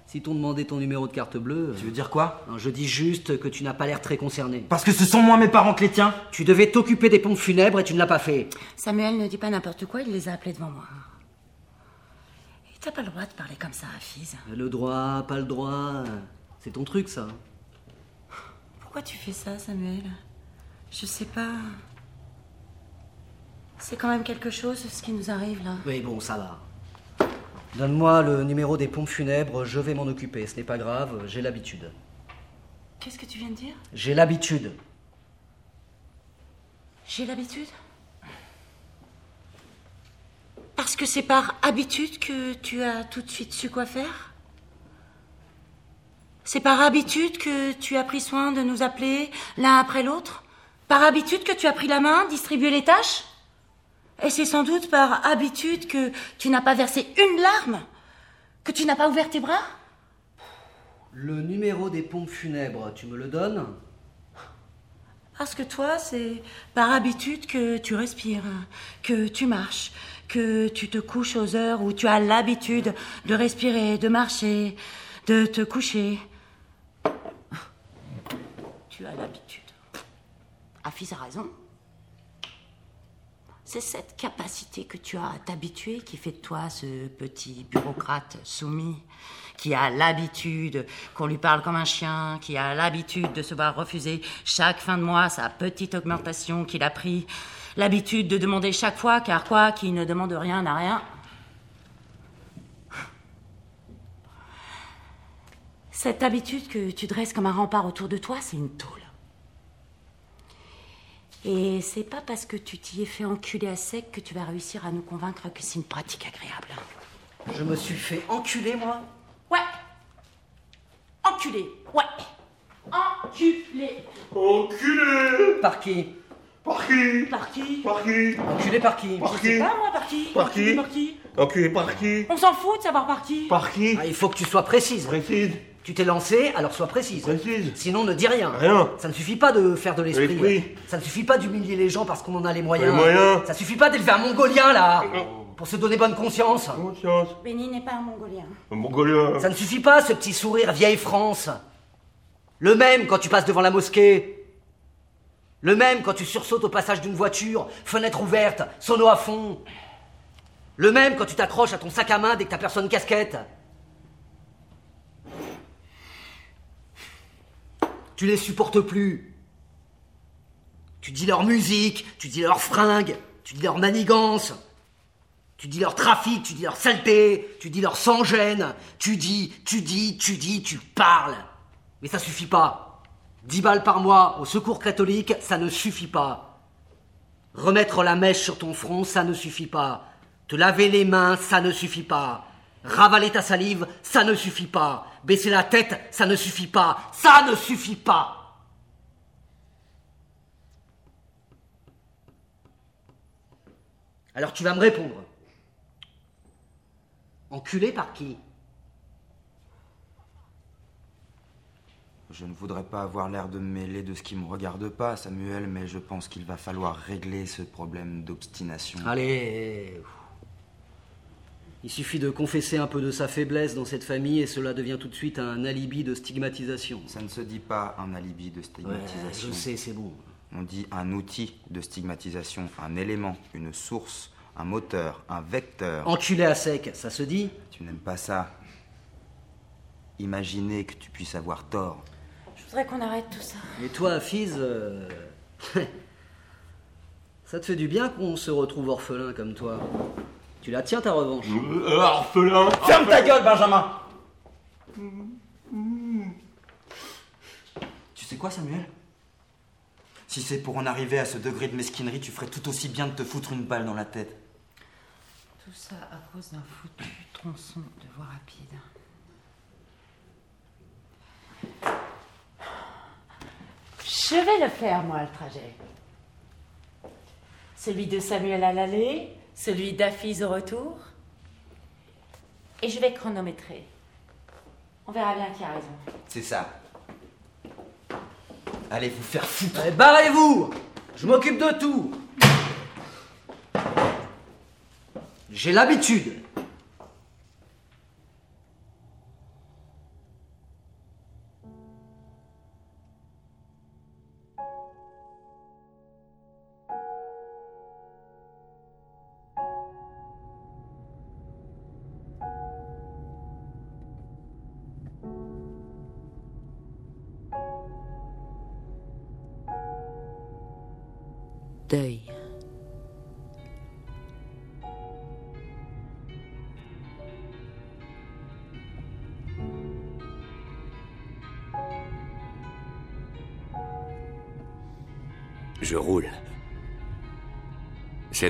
Si t'ont demandé ton numéro de carte bleue. tu veux dire quoi Non, je dis juste que tu n'as pas l'air très concerné. Parce que ce sont moi mes parents que les tiens Tu devais t'occuper des pompes funèbres et tu ne l'as pas fait. Samuel ne dit pas n'importe quoi, il les a appelés devant moi. Et t'as pas le droit de parler comme ça, Afis. Le droit, pas le droit. C'est ton truc, ça. Pourquoi tu fais ça, Samuel? Je sais pas. C'est quand même quelque chose, ce qui nous arrive là. Oui, bon, ça va. Donne-moi le numéro des pompes funèbres, je vais m'en occuper. Ce n'est pas grave, j'ai l'habitude. Qu'est-ce que tu viens de dire? J'ai l'habitude. J'ai l'habitude? Parce que c'est par habitude que tu as tout de suite su quoi faire? C'est par habitude que tu as pris soin de nous appeler l'un après l'autre? Par habitude que tu as pris la main, distribué les tâches? Et c'est sans doute par habitude que tu n'as pas versé une larme Que tu n'as pas ouvert tes bras Le numéro des pompes funèbres, tu me le donnes? Parce que toi, c'est par habitude que tu respires, que tu marches, que tu te couches aux heures où tu as l'habitude de respirer, de marcher, de te coucher. Tu as l'habitude. Afis a raison. C'est cette capacité que tu as à t'habituer qui fait de toi ce petit bureaucrate soumis, qui a l'habitude qu'on lui parle comme un chien, qui a l'habitude de se voir refuser chaque fin de mois sa petite augmentation qu'il a pris, l'habitude de demander chaque fois, car quoi, qui ne demande rien n'a rien. Cette habitude que tu dresses comme un rempart autour de toi, c'est une tôle. Et c'est pas parce que tu t'y es fait enculer à sec que tu vas réussir à nous convaincre que c'est une pratique agréable. Je me suis fait enculer, moi Ouais. Enculé. Ouais. Enculé. Enculé Par qui Par qui Par qui Par qui Enculé par qui Par Je sais qui pas moi par qui Par qui Par qui Enculé par qui On s'en fout de savoir par qui. Par qui Ah, Il faut que tu sois précise. Précise Tu t'es lancé, alors sois précise. Précise Sinon, ne dis rien. Rien. Ça ne suffit pas de faire de l'esprit. L'esprit. Ça ne suffit pas d'humilier les gens parce qu'on en a les moyens. Les moyens. Ça suffit pas d'élever un mongolien, là. Pour se donner bonne conscience. Conscience Benny n'est pas un mongolien. Un mongolien Ça ne suffit pas, ce petit sourire vieille France. Le même quand tu passes devant la mosquée. Le même quand tu sursautes au passage d'une voiture, fenêtre ouverte, sono à fond. Le même quand tu t'accroches à ton sac à main dès que t'as personne casquette. Tu les supportes plus. Tu dis leur musique, tu dis leur fringues, tu dis leur manigance. Tu dis leur trafic, tu dis leur saleté, tu dis leur sans-gêne, tu dis, tu dis, tu dis, tu parles. Mais ça suffit pas. 10 balles par mois au secours catholique, ça ne suffit pas. Remettre la mèche sur ton front, ça ne suffit pas. Te laver les mains, ça ne suffit pas. Ravaler ta salive, ça ne suffit pas. Baisser la tête, ça ne suffit pas. Ça ne suffit pas. Alors tu vas me répondre. Enculé par qui? Je ne voudrais pas avoir l'air de me mêler de ce qui me regarde pas, Samuel, mais je pense qu'il va falloir régler ce problème d'obstination. Allez. Il suffit de confesser un peu de sa faiblesse dans cette famille et cela devient tout de suite un alibi de stigmatisation. Ça ne se dit pas un alibi de Ouais, stigmatisation. je sais, c'est bon. On dit un outil de stigmatisation, un élément, une source, un moteur, un vecteur. Enculé à sec, ça se dit Tu n'aimes pas ça Imaginez que tu puisses avoir tort. Je voudrais qu'on arrête tout ça. Et toi, Fiz, euh, ça te fait du bien qu'on se retrouve orphelin comme toi. Tu la tiens ta revanche. Euh, Orphelin Ferme ta gueule, Benjamin Tu sais quoi, Samuel? Si c'est pour en arriver à ce degré de mesquinerie, tu ferais tout aussi bien de te foutre une balle dans la tête. Tout ça à cause d'un foutu tronçon de voie rapide. Je vais le faire, moi, le trajet. Celui de Samuel à l'aller, celui d'Affiz au retour. Et je vais chronométrer. On verra bien qui a raison. C'est ça. Allez vous faire foutre. Eh, Barrez-vous Je m'occupe de tout J'ai l'habitude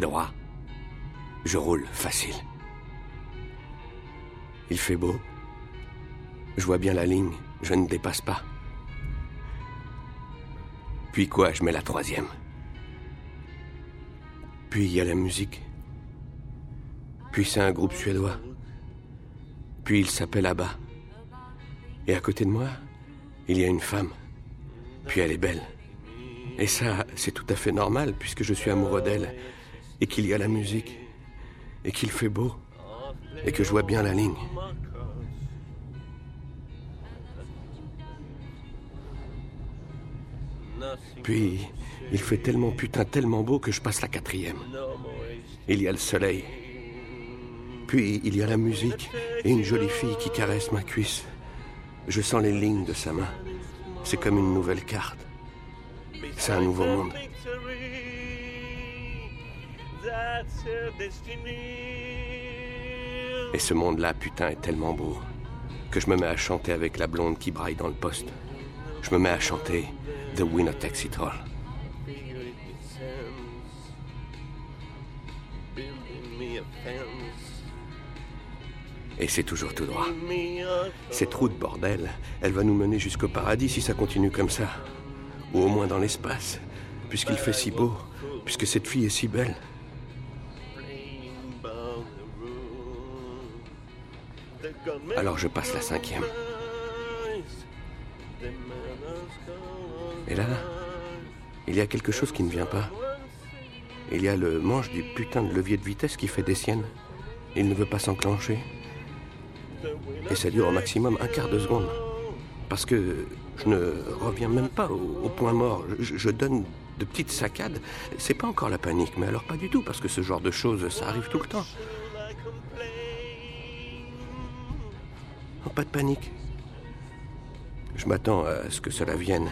Droit. Je roule facile. Il fait beau. Je vois bien la ligne. Je ne dépasse pas. Puis quoi, je mets la troisième. Puis il y a la musique. Puis c'est un groupe suédois. Puis il s'appelle Abba. Et à côté de moi, il y a une femme. Puis elle est belle. Et ça, c'est tout à fait normal puisque je suis amoureux d'elle et qu'il y a la musique et qu'il fait beau et que je vois bien la ligne. Puis, il fait tellement putain tellement beau que je passe la quatrième. Il y a le soleil. Puis, il y a la musique et une jolie fille qui caresse ma cuisse. Je sens les lignes de sa main. C'est comme une nouvelle carte. C'est un nouveau monde. Et ce monde-là, putain, est tellement beau que je me mets à chanter avec la blonde qui braille dans le poste. Je me mets à chanter The Winner Takes It All. Et c'est toujours tout droit. Cette route, bordel, elle va nous mener jusqu'au paradis si ça continue comme ça. Ou au moins dans l'espace, puisqu'il fait si beau, puisque cette fille est si belle. Alors je passe la cinquième. Et là, il y a quelque chose qui ne vient pas. Il y a le manche du putain de levier de vitesse qui fait des siennes. Il ne veut pas s'enclencher. Et ça dure au maximum un quart de seconde. Parce que je ne reviens même pas au, point mort. Je, je donne de petites saccades. C'est pas encore la panique, mais alors pas du tout, parce que ce genre de choses, ça arrive tout le temps. Oh, pas de panique. Je m'attends à ce que cela vienne,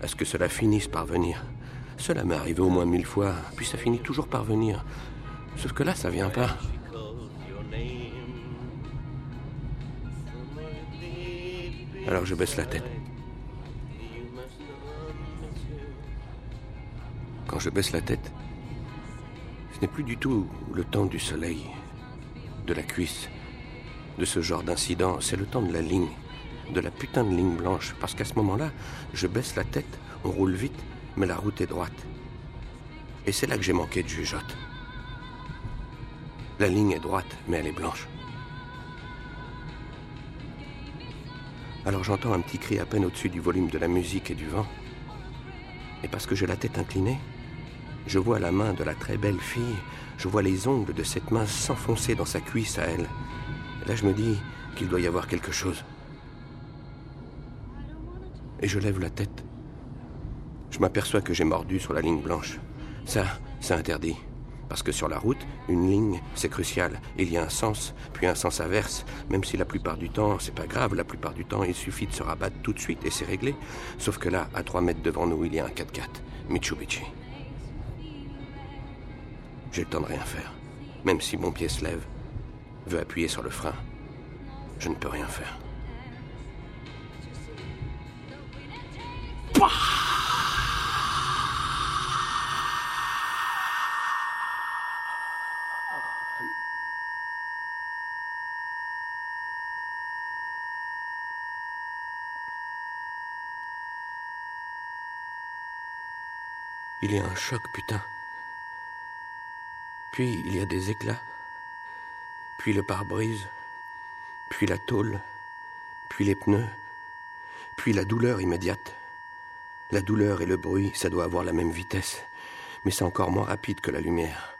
à ce que cela finisse par venir. Cela m'est arrivé au moins mille fois, puis ça finit toujours par venir. Sauf que là, ça vient pas. Alors je baisse la tête. Quand je baisse la tête, ce n'est plus du tout le temps du soleil, de la cuisse, de ce genre d'incident, c'est le temps de la ligne, de la putain de ligne blanche, parce qu'à ce moment-là, je baisse la tête, on roule vite, mais la route est droite. Et c'est là que j'ai manqué de jugeote. La ligne est droite, mais elle est blanche. Alors j'entends un petit cri à peine au-dessus du volume de la musique et du vent. Et parce que j'ai la tête inclinée, je vois la main de la très belle fille, je vois les ongles de cette main s'enfoncer dans sa cuisse à elle. Là je me dis qu'il doit y avoir quelque chose. Et je lève la tête. Je m'aperçois que j'ai mordu sur la ligne blanche. Ça, c'est interdit. Parce que sur la route, une ligne, c'est crucial. Il y a un sens, puis un sens inverse. Même si la plupart du temps, c'est pas grave, la plupart du temps, il suffit de se rabattre tout de suite et c'est réglé. Sauf que là, à 3 mètres devant nous, il y a un 4x4, Mitsubishi. J'ai le temps de rien faire. Même si mon pied se lève, veut appuyer sur le frein, je ne peux rien faire. Il y a un choc, putain. Puis il y a des éclats. Puis le pare-brise. Puis la tôle. Puis les pneus. Puis la douleur immédiate. La douleur et le bruit, ça doit avoir la même vitesse. Mais c'est encore moins rapide que la lumière.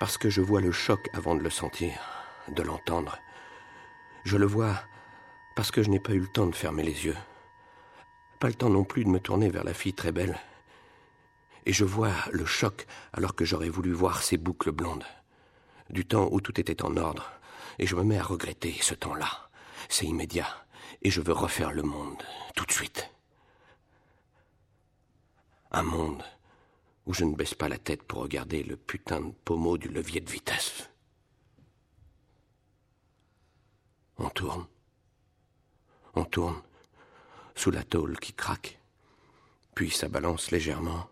Parce que je vois le choc avant de le sentir, de l'entendre. Je le vois parce que je n'ai pas eu le temps de fermer les yeux. Pas le temps non plus de me tourner vers la fille très belle et je vois le choc alors que j'aurais voulu voir ces boucles blondes. Du temps où tout était en ordre, et je me mets à regretter ce temps-là. C'est immédiat, et je veux refaire le monde, tout de suite. Un monde où je ne baisse pas la tête pour regarder le putain de pommeau du levier de vitesse. On tourne. On tourne sous la tôle qui craque, puis ça balance légèrement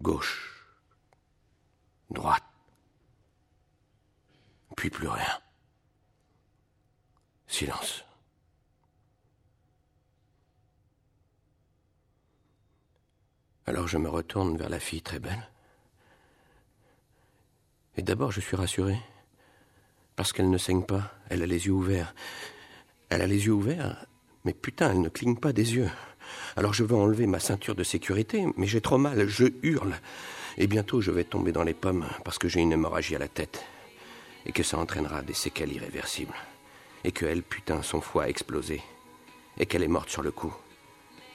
gauche, droite, puis plus rien. Silence. Alors je me retourne vers la fille très belle. Et d'abord je suis rassuré. Parce qu'elle ne saigne pas, elle a les yeux ouverts. Elle a les yeux ouverts, mais putain, elle ne cligne pas des yeux. Alors je veux enlever ma ceinture de sécurité, mais j'ai trop mal, je hurle. Et bientôt je vais tomber dans les pommes parce que j'ai une hémorragie à la tête. Et que ça entraînera des séquelles irréversibles. Et que elle, putain, son foie a explosé. Et qu'elle est morte sur le coup.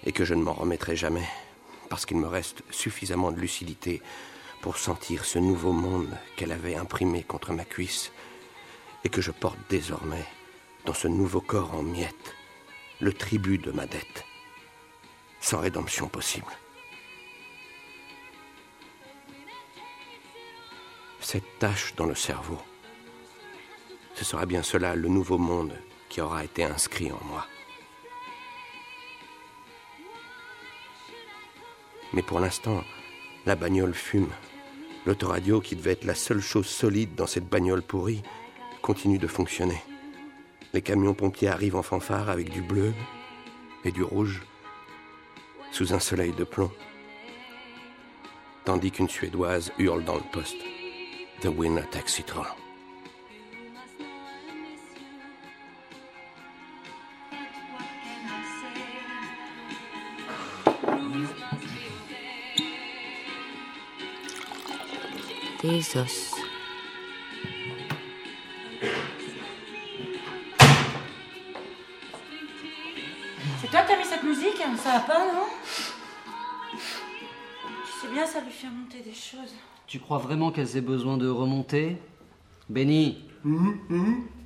Et que je ne m'en remettrai jamais. Parce qu'il me reste suffisamment de lucidité pour sentir ce nouveau monde qu'elle avait imprimé contre ma cuisse. Et que je porte désormais, dans ce nouveau corps en miettes, le tribut de ma dette sans rédemption possible. Cette tâche dans le cerveau, ce sera bien cela le nouveau monde qui aura été inscrit en moi. Mais pour l'instant, la bagnole fume. L'autoradio, qui devait être la seule chose solide dans cette bagnole pourrie, continue de fonctionner. Les camions pompiers arrivent en fanfare avec du bleu et du rouge sous un soleil de plomb, tandis qu'une Suédoise hurle dans le poste The winner takes it. Des os. C'est toi qui as mis cette musique Ça va pas, non Tu sais bien, ça lui fait monter des choses. Tu crois vraiment qu'elles aient besoin de remonter Benny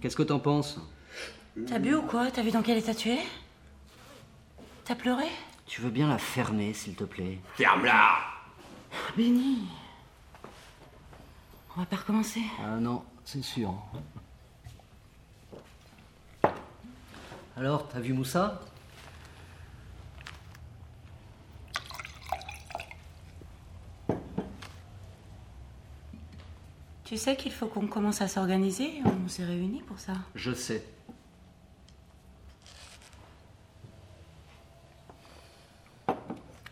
Qu'est-ce que t'en penses T'as bu ou quoi T'as vu dans quel état tu es T'as pleuré Tu veux bien la fermer, s'il te plaît Ferme-la Béni. On va pas recommencer. Ah non, c'est sûr. Alors, t'as vu Moussa? Tu sais qu'il faut qu'on commence à s'organiser? On s'est réunis pour ça. Je sais.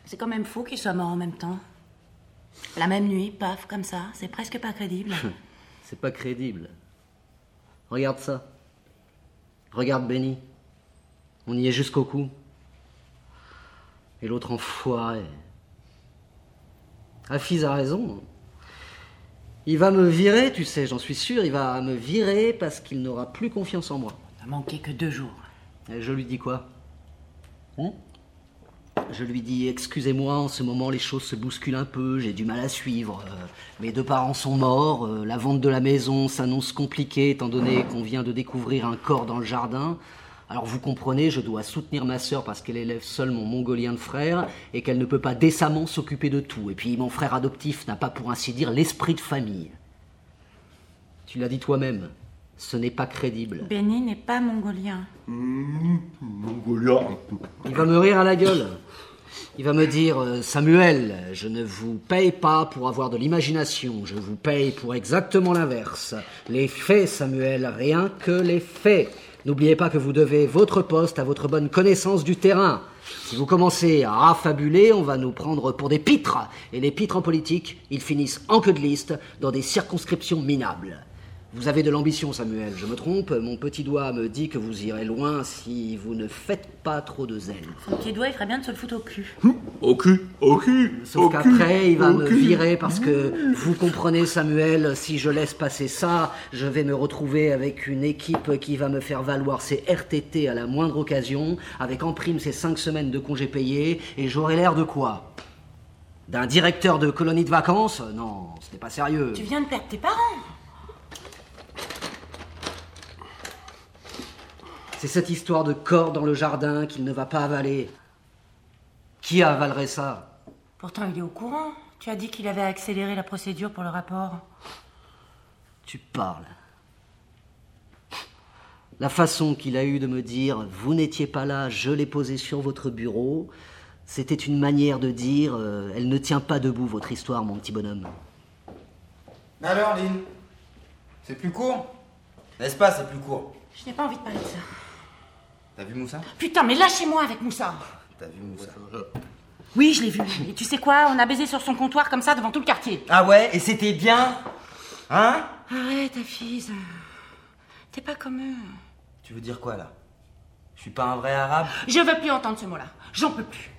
C'est quand même fou qu'ils soient morts en même temps. La même nuit, paf, comme ça. C'est presque pas crédible. C'est pas crédible. Regarde ça. Regarde Benny. On y est jusqu'au cou. Et l'autre enfoiré. Hafiz a raison. Il va me virer, tu sais, j'en suis sûr. Il va me virer parce qu'il n'aura plus confiance en moi. Ça manquait que deux jours. Et je lui dis quoi? Hein? Je lui dis Excusez-moi, en ce moment les choses se bousculent un peu, j'ai du mal à suivre. euh, mes deux parents sont morts, euh, la vente de la maison s'annonce compliquée étant donné qu'on vient de découvrir un corps dans le jardin. Alors vous comprenez, je dois soutenir ma sœur parce qu'elle élève seule mon mongolien de frère et qu'elle ne peut pas décemment s'occuper de tout. Et puis mon frère adoptif n'a pas pour ainsi dire l'esprit de famille. Tu l'as dit toi-même, ce n'est pas crédible. Béni n'est pas mongolien. Mongolien. Il va me rire à la gueule. Il va me dire euh, Samuel, je ne vous paye pas pour avoir de l'imagination, je vous paye pour exactement l'inverse. Les faits, Samuel, rien que les faits. N'oubliez pas que vous devez votre poste à votre bonne connaissance du terrain. Si vous commencez à affabuler, on va nous prendre pour des pitres. Et les pitres en politique, ils finissent en queue de liste dans des circonscriptions minables. Vous avez de l'ambition, Samuel, je me trompe. Mon petit doigt me dit que vous irez loin si vous ne faites pas trop de zèle. Son petit doigt, il ferait bien de se le foutre au cul. Au cul, au cul. Sauf au qu'après, cul, il va me cul. virer parce que, vous comprenez, Samuel, si je laisse passer ça, je vais me retrouver avec une équipe qui va me faire valoir ses RTT à la moindre occasion, avec en prime ses cinq semaines de congés payés, et j'aurai l'air de quoi? D'un directeur de colonie de vacances? Non, ce n'est pas sérieux. Tu viens de perdre tes parents. C'est cette histoire de corps dans le jardin qu'il ne va pas avaler. Qui avalerait ça? Pourtant, il est au courant. Tu as dit qu'il avait accéléré la procédure pour le rapport. Tu parles. La façon qu'il a eu de me dire Vous n'étiez pas là, je l'ai posé sur votre bureau, c'était une manière de dire euh, Elle ne tient pas debout, votre histoire, mon petit bonhomme. Mais alors, Lynn C'est plus court? N'est-ce pas, c'est plus court? Je n'ai pas envie de parler de ça. T'as vu Moussa? Putain, mais lâchez-moi avec Moussa. T'as vu Moussa? Oui, je l'ai vu. Et tu sais quoi? On a baisé sur son comptoir comme ça devant tout le quartier. Ah ouais? Et c'était bien? Hein? Arrête, ta fille. T'es pas comme eux. Tu veux dire quoi, là? Je suis pas un vrai arabe? Je veux plus entendre ce mot-là. J'en peux plus.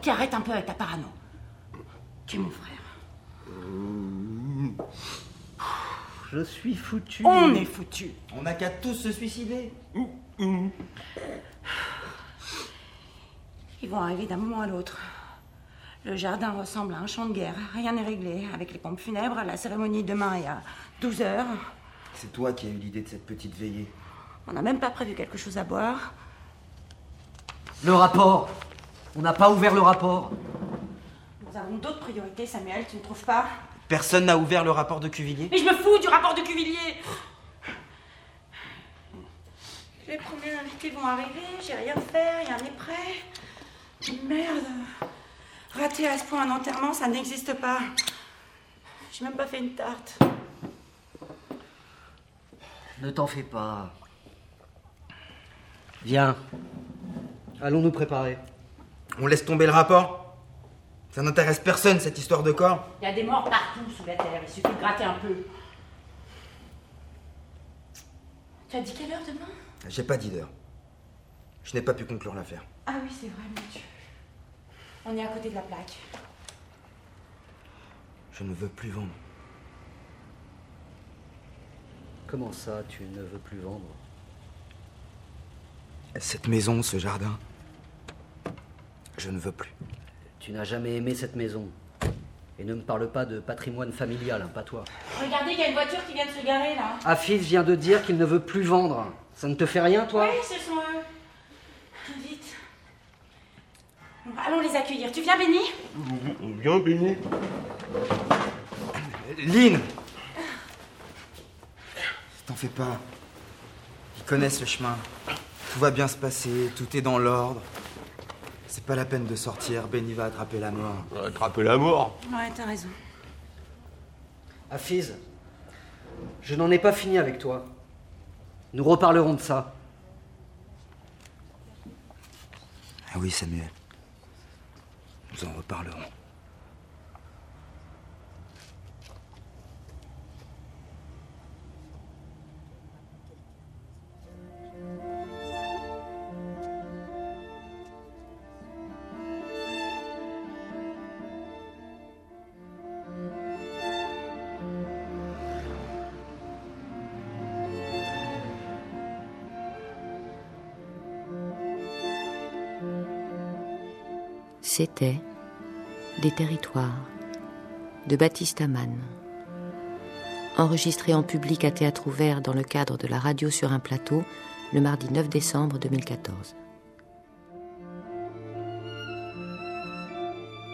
Puis arrête un peu avec ta parano. Tu es mon frère? Je suis foutu. On est foutus. On n'a qu'à tous se suicider Ils vont arriver d'un moment à l'autre. Le jardin ressemble à un champ de guerre. Rien n'est réglé. Avec les pompes funèbres, la cérémonie demain est à 12 heures. C'est toi qui as eu l'idée de cette petite veillée. On n'a même pas prévu quelque chose à boire. Le rapport On n'a pas ouvert le rapport. Nous avons d'autres priorités, Samuel, tu ne trouves pas? Personne n'a ouvert le rapport de Cuvillier Mais je me fous du rapport de Cuvillier Les premiers invités vont arriver, j'ai rien fait, rien n'est prêt. Merde Rater à ce point un enterrement, ça n'existe pas. J'ai même pas fait une tarte. Ne t'en fais pas. Viens. Allons nous préparer. On laisse tomber le rapport Ça n'intéresse personne, cette histoire de corps Il y a des morts partout sous la terre, il suffit de gratter un peu. Tu as dit quelle heure demain? J'ai pas dit d'heure. Je n'ai pas pu conclure l'affaire. Ah oui, c'est vrai, mon Dieu. On est à côté de la plaque. Je ne veux plus vendre. Comment ça, tu ne veux plus vendre? Cette maison, ce jardin, je ne veux plus. Tu n'as jamais aimé cette maison. Et ne me parle pas de patrimoine familial, hein, pas toi. Regardez, il y a une voiture qui vient de se garer là. Afif vient de dire qu'il ne veut plus vendre. Ça ne te fait rien, toi Oui, ce sont eux. Vite. Bon, Allons les accueillir. Tu viens, Béni Viens, Béni. Lynn T'en fais pas. Ils connaissent le chemin. Tout va bien se passer, tout est dans l'ordre. C'est pas la peine de sortir, Benny va attraper la mort. Attraper la mort. Ouais, t'as raison. Afiz, je n'en ai pas fini avec toi. Nous reparlerons de ça. Ah oui, Samuel. Nous en reparlerons. C'était Des territoires de Baptiste Amann. Enregistré en public à théâtre ouvert dans le cadre de la radio sur un plateau le mardi 9 décembre 2014.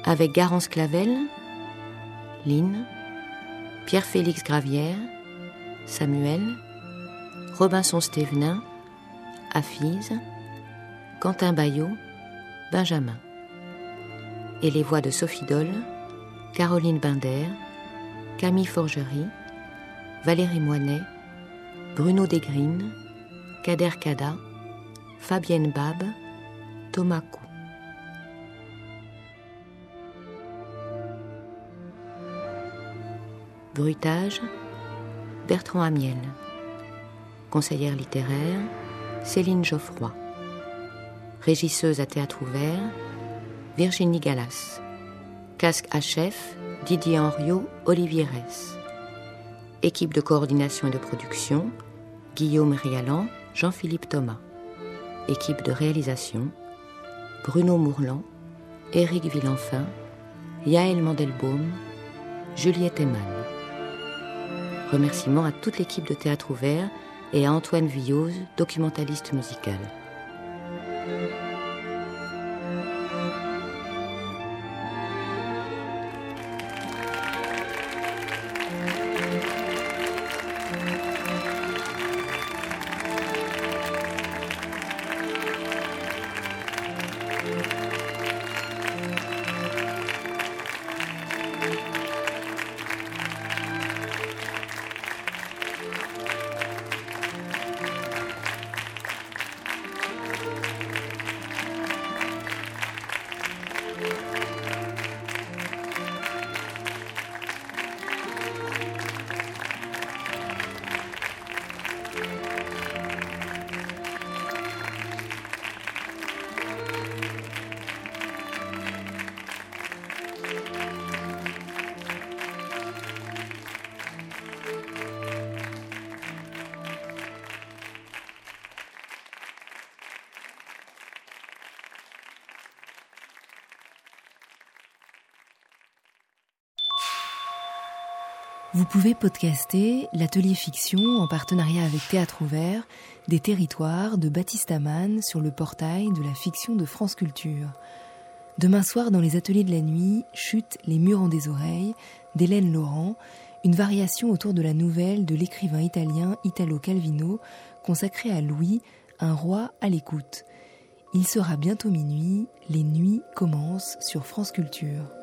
Avec Garance Clavel, Lynn, Pierre-Félix Gravière, Samuel, Robinson Stévenin, Afise, Quentin Bayot, Benjamin et les voix de Sophie Doll, Caroline Binder, Camille Forgerie, Valérie Moinet, Bruno Desgrines, Kader Kada, Fabienne Bab, Thomas Cou. Bruitage, Bertrand Amiel. Conseillère littéraire, Céline Geoffroy. Régisseuse à théâtre ouvert, Virginie Gallas. Casque à chef, Didier Henriot, Olivier Ress. Équipe de coordination et de production, Guillaume Rialan, Jean-Philippe Thomas. Équipe de réalisation, Bruno Mourlan, Éric Villenfin, Yaël Mandelbaum, Juliette Eman. Remerciements à toute l'équipe de Théâtre Ouvert et à Antoine Villose, documentaliste musical. Vous pouvez podcaster l'atelier fiction en partenariat avec Théâtre Ouvert des territoires de Baptiste Amann sur le portail de la fiction de France Culture. Demain soir, dans les ateliers de la nuit, chute Les murs en des oreilles d'Hélène Laurent, une variation autour de la nouvelle de l'écrivain italien Italo Calvino consacrée à Louis, un roi à l'écoute. Il sera bientôt minuit, les nuits commencent sur France Culture.